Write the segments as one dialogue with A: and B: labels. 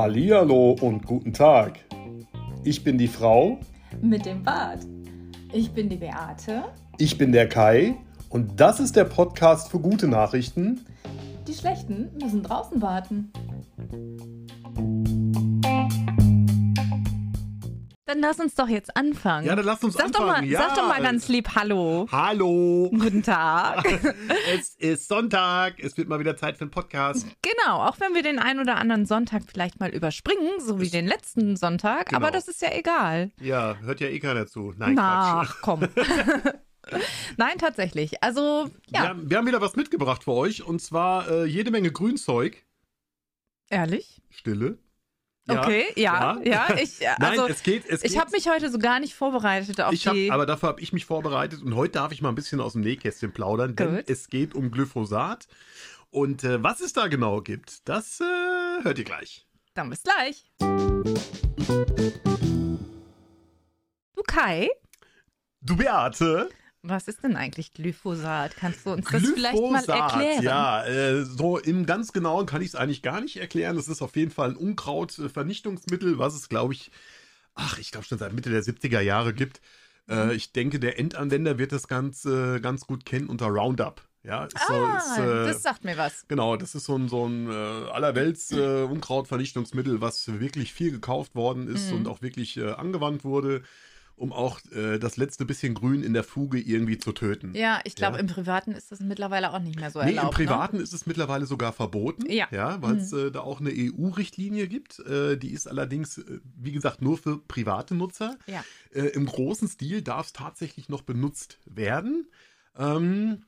A: Hallihallo und guten Tag. Ich bin die Frau.
B: Mit dem Bart. Ich bin die Beate.
A: Ich bin der Kai. Und das ist der Podcast für gute Nachrichten.
B: Die schlechten müssen draußen warten. Dann lass uns doch jetzt anfangen.
A: Ja, dann lass uns
B: sag
A: anfangen.
B: Doch mal,
A: ja.
B: Sag doch mal ganz lieb Hallo.
A: Hallo.
B: Guten Tag.
A: es ist Sonntag. Es wird mal wieder Zeit für einen Podcast.
B: Genau, auch wenn wir den einen oder anderen Sonntag vielleicht mal überspringen, so wie den letzten Sonntag.
A: Genau.
B: Aber das ist ja egal.
A: Ja, hört ja eh keiner zu. Nein,
B: Na,
A: Quatsch.
B: komm. Nein, tatsächlich. Also,
A: Wir,
B: ja,
A: haben, wir haben wieder was mitgebracht für euch. Und zwar äh, jede Menge Grünzeug.
B: ehrlich.
A: Stille.
B: Okay, ja, ja. ich,
A: Nein,
B: also,
A: es geht. Es
B: ich habe mich heute so gar nicht vorbereitet auf
A: Ich hab,
B: die.
A: aber dafür habe ich mich vorbereitet und heute darf ich mal ein bisschen aus dem Nähkästchen plaudern, denn
B: Gut.
A: es geht um Glyphosat. Und äh, was es da genau gibt, das äh, hört ihr gleich.
B: Dann bis gleich. Du Kai,
A: Du Beate,
B: was ist denn eigentlich Glyphosat? Kannst du uns das vielleicht mal erklären?
A: ja, äh, so im ganz genauen kann ich es eigentlich gar nicht erklären. Es ist auf jeden Fall ein Unkrautvernichtungsmittel, was es, glaube ich, ach, ich glaube schon seit Mitte der 70er Jahre gibt.
B: Mhm.
A: Äh, ich denke, der Endanwender wird das ganz, äh, ganz gut kennen unter Roundup. Ja, ist so,
B: Ah,
A: ist, äh,
B: das sagt mir was.
A: Genau, das ist so ein, so ein äh, allerwelts äh, Unkrautvernichtungsmittel, was wirklich viel gekauft worden ist
B: Mhm.
A: und auch wirklich äh, angewandt wurde, um auch äh, das letzte bisschen Grün in der Fuge irgendwie zu töten.
B: Ja, ich glaube,
A: Ja.
B: im Privaten ist das mittlerweile auch nicht mehr so
A: Nee, im
B: erlaubt.
A: Privaten ist es mittlerweile sogar verboten,
B: Ja.
A: weil es äh, da auch eine EU-Richtlinie gibt. Äh, die ist allerdings, äh, wie gesagt, nur für private Nutzer.
B: Ne? Ja.
A: Äh, Im großen Stil darf es tatsächlich noch benutzt werden. Ähm,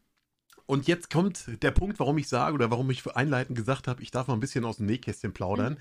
A: und jetzt kommt der Punkt, warum ich sage oder warum ich einleitend gesagt habe, ich darf mal ein bisschen aus dem Nähkästchen plaudern.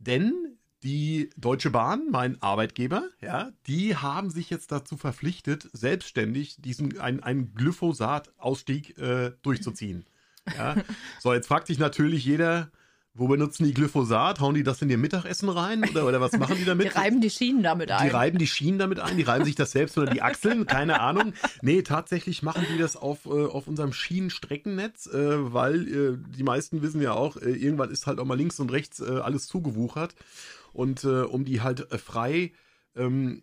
A: Denn die Deutsche Bahn, mein Arbeitgeber, ja, die haben sich jetzt dazu verpflichtet, selbstständig diesen einen, einen Glyphosat-Ausstieg äh, durchzuziehen. Ja. So, jetzt fragt sich natürlich jeder, wo benutzen die Glyphosat? Hauen die das in ihr Mittagessen rein oder, oder was machen die damit?
B: Die reiben die Schienen damit ein.
A: Die reiben die Schienen damit ein, die reiben sich das selbst oder die Achseln, keine Ahnung. Nee, tatsächlich machen die das auf, äh, auf unserem Schienenstreckennetz, äh, weil äh, die meisten wissen ja auch, äh, irgendwann ist halt auch mal links und rechts äh, alles zugewuchert. Und äh, um die halt äh, frei ähm,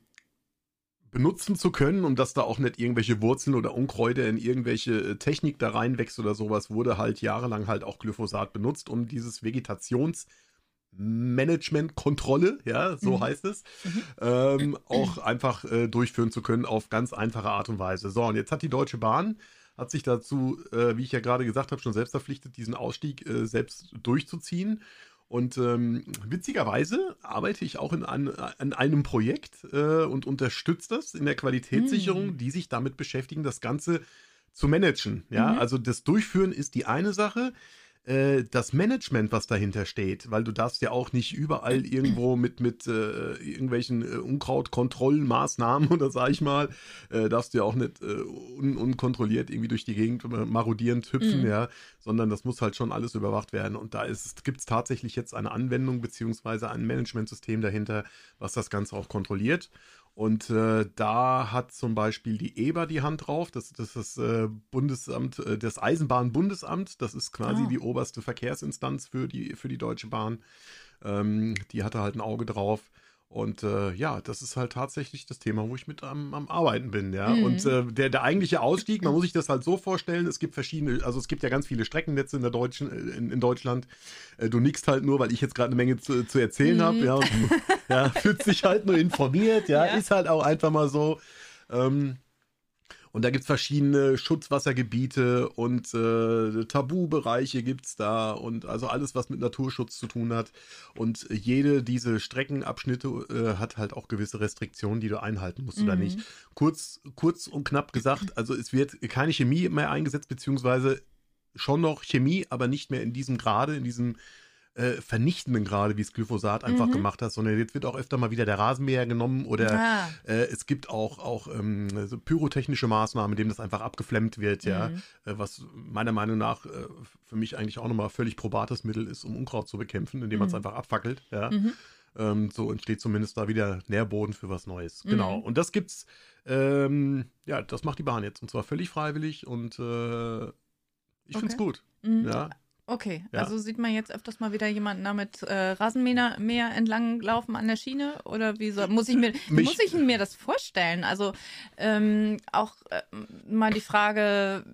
A: benutzen zu können, um dass da auch nicht irgendwelche Wurzeln oder Unkräuter in irgendwelche äh, Technik da reinwächst oder sowas, wurde halt jahrelang halt auch Glyphosat benutzt, um dieses Vegetations- Management, Kontrolle, ja, so
B: Mhm.
A: heißt es, ähm, auch einfach äh, durchführen zu können auf ganz einfache Art und Weise. So, und jetzt hat die Deutsche Bahn, hat sich dazu, äh, wie ich ja gerade gesagt habe, schon selbst verpflichtet, diesen Ausstieg äh, selbst durchzuziehen. Und ähm, witzigerweise arbeite ich auch in, ein, an einem Projekt äh, und unterstütze das in der Qualitätssicherung,
B: Mm.
A: die sich damit beschäftigen, das Ganze zu managen. Ja,
B: Mhm.
A: also das Durchführen ist die eine Sache. Äh, das Management, was dahinter steht, weil du darfst ja auch nicht überall irgendwo mit, mit äh, irgendwelchen äh, Unkrautkontrollmaßnahmen oder sag ich mal, äh, darfst du ja auch nicht äh, un unkontrolliert irgendwie durch die Gegend marodierend hüpfen,
B: Mhm.
A: ja, sondern das muss halt schon alles überwacht werden. Und da gibt es tatsächlich jetzt eine Anwendung beziehungsweise ein Managementsystem dahinter, was das Ganze auch kontrolliert. Und äh, da hat zum Beispiel die EBA die Hand drauf. Das, das ist das äh, Bundesamt, äh, das Eisenbahnbundesamt. Das ist quasi
B: Ah.
A: die oberste Verkehrsinstanz für die, für die Deutsche Bahn. Ähm, die hatte halt ein Auge drauf. Und äh, ja, das ist halt tatsächlich das Thema, wo ich mit am, am Arbeiten bin, ja.
B: Mhm.
A: Und äh, der, der eigentliche Ausstieg, man muss sich das halt so vorstellen, es gibt verschiedene, also es gibt ja ganz viele Streckennetze in der deutschen, äh, in, in Deutschland. Äh, du nickst halt nur, weil ich jetzt gerade eine Menge zu, zu erzählen
B: Mhm.
A: habe, ja. Und, ja, fühlt sich halt nur informiert, ja,
B: Ja.
A: ist halt auch einfach mal so. Ähm, und da gibt es verschiedene Schutzwassergebiete und äh, Tabubereiche gibt es da und also alles, was mit Naturschutz zu tun hat. Und jede diese Streckenabschnitte äh, hat halt auch gewisse Restriktionen, die du einhalten musst oder
B: Mhm.
A: nicht. Kurz, kurz und knapp gesagt, also es wird keine Chemie mehr eingesetzt, beziehungsweise schon noch Chemie, aber nicht mehr in diesem Grade, in diesem äh, vernichtenden Grade, wie es Glyphosat einfach
B: Mhm.
A: gemacht hat, sondern jetzt wird auch öfter mal wieder der Rasenmäher genommen oder
B: Ah.
A: äh, es gibt auch, auch ähm, so pyrotechnische Maßnahmen, in denen das einfach abgeflemmt wird, ja.
B: Mhm.
A: Äh, was meiner Meinung nach äh, für mich eigentlich auch nochmal völlig probates Mittel ist, um Unkraut zu bekämpfen, indem man es
B: Mhm.
A: einfach abfackelt, ja.
B: Mhm.
A: Ähm, so entsteht zumindest da wieder Nährboden für was Neues. Genau.
B: Mhm.
A: Und das gibt's, ähm, ja, das macht die Bahn jetzt. Und zwar völlig freiwillig und äh, Ich find's
B: Okay.
A: gut.
B: Mhm.
A: Ja.
B: Okay,
A: Ja.
B: also sieht man jetzt öfters mal wieder jemanden da mit äh, Rasenmäher Mäher entlang laufen an der Schiene oder wie soll, muss ich mir
A: Mich-
B: muss ich mir das vorstellen? Also ähm, auch äh, mal die Frage,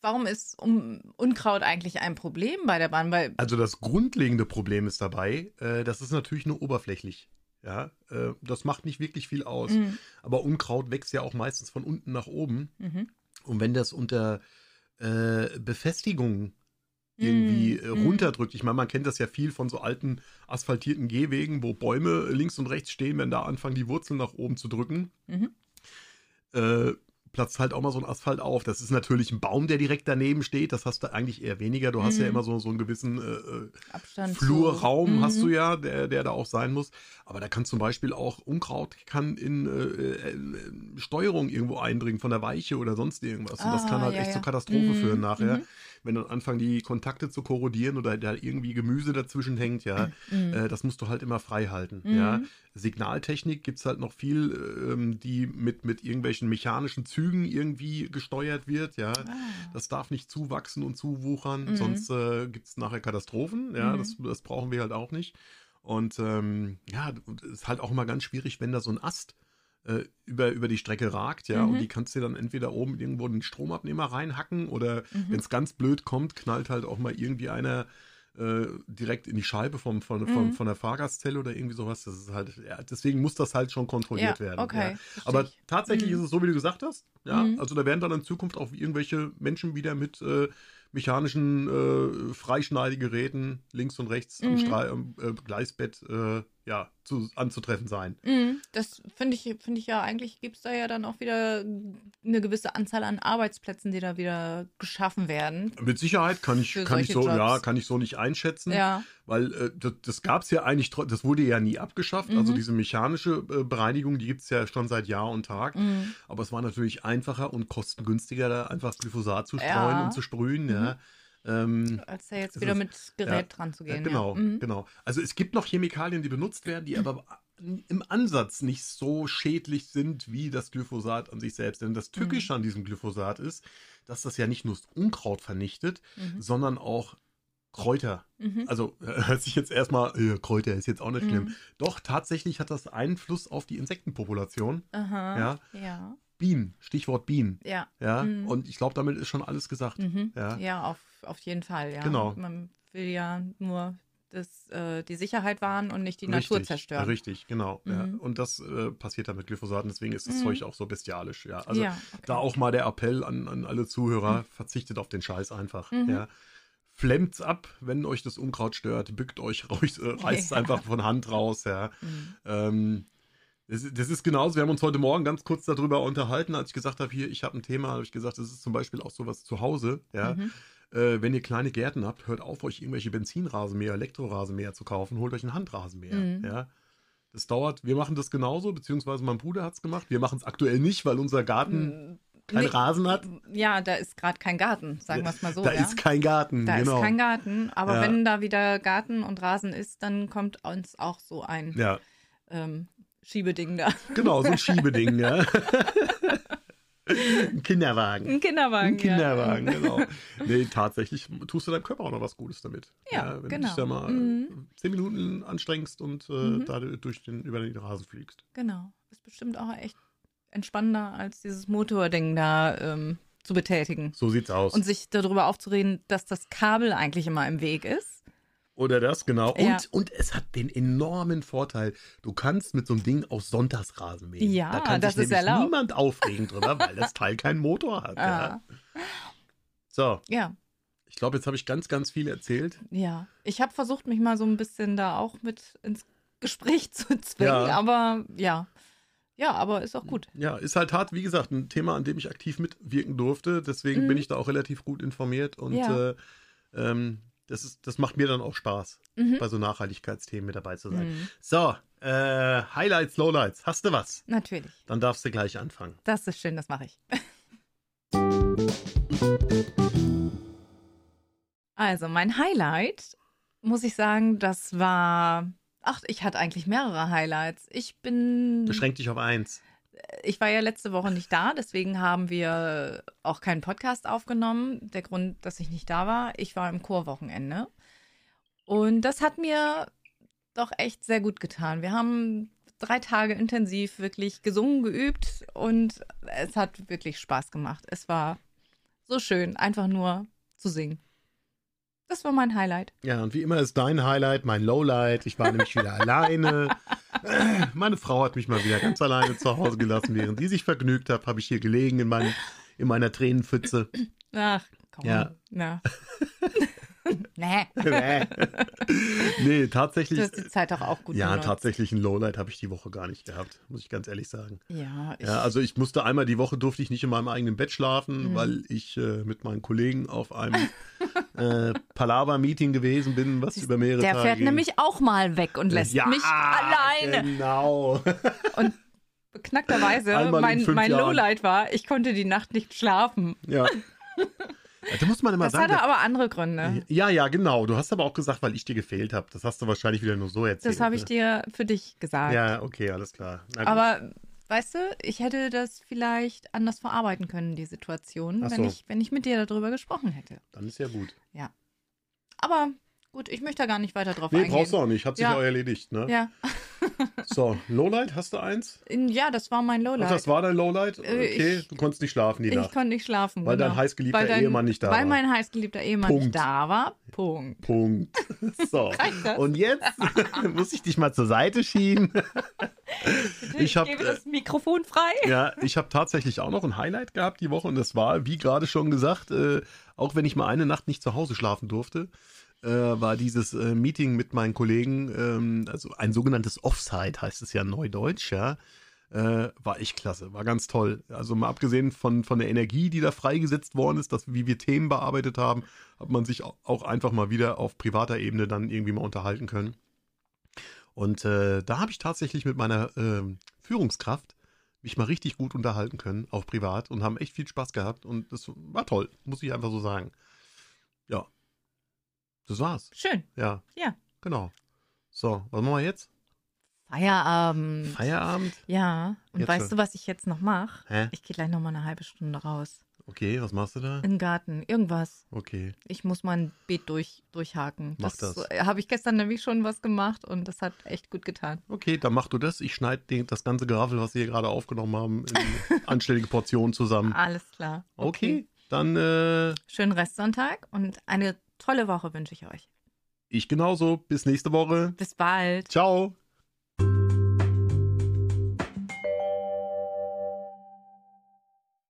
B: warum ist um, Unkraut eigentlich ein Problem bei der Bahn? Weil
A: Also das grundlegende Problem ist dabei, äh, das ist natürlich nur oberflächlich. Ja, äh, das macht nicht wirklich viel aus.
B: Mhm.
A: Aber Unkraut wächst ja auch meistens von unten nach oben.
B: Mhm.
A: Und wenn das unter äh, Befestigung irgendwie äh, runterdrückt, ich meine, man kennt das ja viel von so alten asphaltierten Gehwegen, wo Bäume links und rechts stehen, wenn da anfangen, die Wurzeln nach oben zu drücken,
B: Mhm.
A: äh, platzt halt auch mal so ein Asphalt auf. Das ist natürlich ein Baum, der direkt daneben steht. Das hast du eigentlich eher weniger. Du hast ja
B: Mhm.
A: immer so, so einen gewissen äh, äh,
B: Abstand
A: Flurraum hast
B: Mhm.
A: du ja, der, der da auch sein muss. Aber da kann zum Beispiel auch Unkraut kann in äh, äh, äh, Steuerung irgendwo eindringen von der Weiche oder sonst irgendwas. Und das
B: Ah,
A: kann halt
B: ja,
A: echt
B: ja.
A: zur Katastrophe
B: Mhm,
A: führen nachher.
B: mhm.
A: Wenn dann anfangen, die Kontakte zu korrodieren oder da irgendwie Gemüse dazwischen hängt, ja,
B: Mhm.
A: äh, das musst du halt immer frei halten.
B: Mhm.
A: Ja. Signaltechnik gibt's halt noch viel, ähm, die mit, mit irgendwelchen mechanischen Zügen irgendwie gesteuert wird, ja.
B: Ah.
A: Das darf nicht zuwachsen und zuwuchern,
B: Mhm.
A: sonst äh, gibt es nachher Katastrophen. Ja,
B: Mhm.
A: das, das brauchen wir halt auch nicht. Und ähm, ja, ist halt auch immer ganz schwierig, wenn da so ein Ast äh, über, über die Strecke ragt, ja,
B: Mhm.
A: und die kannst du dann entweder oben irgendwo den Stromabnehmer reinhacken oder
B: Mhm.
A: wenn es ganz blöd kommt, knallt halt auch mal irgendwie einer äh, direkt in die Scheibe vom, von, von,
B: Mhm.
A: von der Fahrgastzelle oder irgendwie sowas. Das ist halt, ja, deswegen muss das halt schon kontrolliert
B: Ja,
A: werden.
B: okay,
A: Ja. Aber
B: ich.
A: tatsächlich
B: Mhm.
A: ist es so, wie du gesagt hast. Ja,
B: Mhm.
A: also da werden dann in Zukunft auch irgendwelche Menschen wieder mit äh, mechanischen äh, Freischneidegeräten links und rechts am,
B: Mhm.
A: Stra äh, Gleisbett äh, ja, zu, anzutreffen sein.
B: Mhm, Das finde ich, finde ich ja, eigentlich gibt es da ja dann auch wieder eine gewisse Anzahl an Arbeitsplätzen, die da wieder geschaffen werden.
A: Mit Sicherheit kann ich, kann ich so, ja, kann ich so nicht einschätzen.
B: Ja.
A: Weil äh, das, das gab es ja eigentlich, das wurde ja nie abgeschafft. Also
B: Mhm.
A: diese mechanische äh, Bereinigung, die gibt es ja schon seit Jahr und Tag.
B: Mhm.
A: Aber es war natürlich einfacher und kostengünstiger, da einfach Glyphosat zu streuen
B: Ja. Mhm.
A: und zu sprühen. Ja. Ähm,
B: Als da jetzt
A: Das
B: wieder
A: ist-
B: mit Gerät
A: ja,
B: dran zu
A: ja,
B: gehen.
A: genau.
B: Mhm.
A: genau. Also es gibt noch Chemikalien, die benutzt werden, die aber im Ansatz nicht so schädlich sind wie das Glyphosat an sich selbst. Denn das Tückische an diesem Glyphosat ist, dass das ja nicht nur das Unkraut vernichtet,
B: Mhm.
A: sondern auch Kräuter.
B: Mhm.
A: Also äh, hört sich jetzt erstmal, äh, Kräuter ist jetzt auch nicht schlimm.
B: Mhm.
A: Doch, tatsächlich hat das Einfluss auf die Insektenpopulation.
B: Aha.
A: Ja.
B: Ja.
A: Bienen, Stichwort Bienen.
B: Ja.
A: Ja,
B: Mhm.
A: und ich glaube, damit ist schon alles gesagt.
B: Mhm.
A: Ja.
B: Ja, auf, auf jeden Fall, ja.
A: Genau.
B: Man will ja nur das, äh, die Sicherheit wahren und nicht die Natur zerstören.
A: Richtig, genau. Ja.
B: Mhm.
A: Und das äh, passiert dann mit Glyphosat und deswegen ist das
B: Mhm.
A: Zeug auch so bestialisch. Ja. Also
B: ja, okay.
A: da auch mal der Appell an, an alle Zuhörer, verzichtet auf den Scheiß einfach.
B: Mhm.
A: Ja. Flemmt ab, wenn euch das Unkraut stört, bückt euch, äh, reißt es
B: Ja.
A: einfach von Hand raus. Ja.
B: Mhm.
A: Ähm, das, das ist genauso, wir haben uns heute Morgen ganz kurz darüber unterhalten, als ich gesagt habe, hier, ich habe ein Thema, habe ich gesagt, das ist zum Beispiel auch sowas zu Hause, ja.
B: Mhm.
A: Äh, wenn ihr kleine Gärten habt, hört auf, euch irgendwelche Benzinrasenmäher, Elektrorasenmäher zu kaufen, holt euch einen Handrasenmäher,
B: Mhm.
A: ja. Das dauert, wir machen das genauso, beziehungsweise mein Bruder hat es gemacht. Wir machen es aktuell nicht, weil unser Garten keinen
B: Nee,
A: Rasen hat.
B: Ja, da ist gerade kein Garten, sagen wir es mal so.
A: da
B: ja?
A: ist kein Garten,
B: da
A: genau.
B: ist kein Garten, aber
A: Ja.
B: wenn da wieder Garten und Rasen ist, dann kommt uns auch so ein
A: ja,
B: ähm, Schiebeding da.
A: genau, so ein Schiebeding, ja. ein Kinderwagen.
B: Ein Kinderwagen.
A: Ein Kinderwagen, genau. Nee, tatsächlich tust du deinem Körper auch noch was Gutes damit.
B: Ja,
A: wenn
B: genau.
A: du dich da mal
B: Mhm.
A: zehn Minuten anstrengst und äh,
B: Mhm.
A: da durch den, über den Rasen fliegst.
B: Ja, genau. Ist bestimmt auch echt entspannender, als dieses Motording da ähm, zu betätigen.
A: So sieht's aus.
B: Und sich darüber aufzureden, dass das Kabel eigentlich immer im Weg ist.
A: Oder das, genau. Und,
B: Ja.
A: und es hat den enormen Vorteil, du kannst mit so einem Ding auch Sonntagsrasen mähen.
B: Ja,
A: da kann
B: das
A: sich
B: ist
A: nämlich
B: erlaubt.
A: niemand aufregen drüber, weil das Teil keinen Motor hat. Ja.
B: Ah.
A: So,
B: Ja,
A: ich glaube, jetzt habe ich ganz, ganz viel erzählt.
B: ja. Ich habe versucht, mich mal so ein bisschen da auch mit ins Gespräch zu zwingen,
A: Ja.
B: aber ja. Ja, aber ist auch gut.
A: Ja, ist halt hart, wie gesagt, ein Thema, an dem ich aktiv mitwirken durfte. Deswegen
B: Mhm.
A: bin ich da auch relativ gut informiert und
B: Ja.
A: äh, ähm, das, ist, das macht mir dann auch Spaß,
B: Mhm.
A: bei so Nachhaltigkeitsthemen mit dabei zu sein.
B: Mhm.
A: So, äh, Highlights, Lowlights. Hast du was?
B: Natürlich.
A: Dann darfst du gleich anfangen.
B: Das ist schön, das mache ich. Also, mein Highlight, muss ich sagen, das war. Ach, ich hatte eigentlich mehrere Highlights. Ich bin.
A: Beschränk dich auf eins.
B: Ich war ja letzte Woche nicht da, deswegen haben wir auch keinen Podcast aufgenommen. Der Grund, dass ich nicht da war, ich war im Chorwochenende. Und das hat mir doch echt sehr gut getan. Wir haben drei Tage intensiv wirklich gesungen, geübt und es hat wirklich Spaß gemacht. Es war so schön, einfach nur zu singen. Das war mein Highlight.
A: Ja, und wie immer ist dein Highlight mein Lowlight. Ich war nämlich wieder alleine. Meine Frau hat mich mal wieder ganz alleine zu Hause gelassen, während die sich vergnügt hat, habe ich hier gelegen in, meinem, in meiner Tränenpfütze.
B: Ach, komm.
A: Ja.
B: ja. nee.
A: nee. nee, tatsächlich.
B: Du hast die Zeit auch, auch gut
A: Ja,
B: benutzt.
A: tatsächlich ein Lowlight habe ich die Woche gar nicht gehabt, muss ich ganz ehrlich sagen.
B: Ja, ich,
A: Ja, also ich musste einmal die Woche durfte ich nicht in meinem eigenen Bett schlafen,
B: Mhm.
A: weil ich äh, mit meinen Kollegen auf einem äh, Palaver-Meeting gewesen bin, was über mehrere
B: der
A: Tage
B: fährt
A: ging.
B: nämlich auch mal weg und lässt
A: ja,
B: mich alleine.
A: Genau.
B: Und
A: in
B: mein, mein. Lowlight war, ich konnte die Nacht nicht schlafen.
A: ja. Ja, Da muss man immer
B: Das
A: sagen.
B: hatte aber andere Gründe.
A: ja, ja, genau. Du hast aber auch gesagt, weil ich dir gefehlt habe. Das hast du wahrscheinlich wieder nur so erzählt.
B: Das habe ich
A: ne?
B: dir für dich gesagt.
A: Ja, okay, alles klar.
B: Aber weißt du, ich hätte das vielleicht anders verarbeiten können, die Situation,
A: Ach
B: wenn,
A: so.
B: ich, wenn ich mit dir darüber gesprochen hätte.
A: Dann ist ja gut.
B: Aber gut, ich möchte da gar nicht weiter drauf
A: Nee,
B: eingehen.
A: brauchst du auch nicht. Hat sich
B: Ja.
A: auch erledigt, ne?
B: Ja.
A: So, Lowlight, hast du eins?
B: ja, das war mein
A: Ach,
B: Lowlight.
A: das war dein Lowlight?
B: Äh,
A: Okay,
B: ich-
A: du konntest nicht schlafen die
B: ich
A: Nacht.
B: konnte nicht schlafen.
A: Weil dein
B: genau.
A: heißgeliebter
B: Weil dein-
A: Ehemann nicht da
B: Weil
A: war.
B: mein heißgeliebter Ehemann
A: Punkt.
B: nicht da war. Punkt.
A: Punkt. So. Und jetzt muss ich dich mal zur Seite schieben. Ich hab,
B: gebe
A: äh,
B: das Mikrofon frei.
A: Ja, ich habe tatsächlich auch noch ein Highlight gehabt die Woche und das war, wie gerade schon gesagt, äh, auch wenn ich mal eine Nacht nicht zu Hause schlafen durfte, äh, war dieses äh, Meeting mit meinen Kollegen, ähm, also ein sogenanntes Offside heißt es ja neudeutsch, ja. Äh, war echt klasse, war ganz toll. Also mal abgesehen von, von der Energie, die da freigesetzt worden ist, dass, wie wir Themen bearbeitet haben, hat man sich au- auch einfach mal wieder auf privater Ebene dann irgendwie mal unterhalten können. Und äh, da habe ich tatsächlich mit meiner ähm, Führungskraft mich mal richtig gut unterhalten können, auch privat, und haben echt viel Spaß gehabt. Und das war toll, muss ich einfach so sagen. Ja. Das war's.
B: Schön.
A: Ja.
B: Ja.
A: Genau. So, was machen wir jetzt?
B: Feierabend.
A: Feierabend?
B: Ja. Und
A: Jetzt
B: weißt
A: schon.
B: du, was ich jetzt noch mache? Ich gehe gleich noch mal eine halbe Stunde raus.
A: Okay, was machst du da?
B: In den Garten. Irgendwas.
A: Okay.
B: Ich muss mein Beet durch, durchhaken.
A: Mach das.
B: äh, habe ich gestern nämlich schon was gemacht und das hat echt gut getan.
A: Okay, dann mach du das. Ich schneide das ganze Gravel, was wir hier gerade aufgenommen haben, in anständige Portionen zusammen.
B: Alles klar.
A: Okay, dann äh,
B: Schönen Restsonntag und eine tolle Woche wünsche ich euch.
A: ich genauso. Bis nächste Woche.
B: Bis bald.
A: Ciao.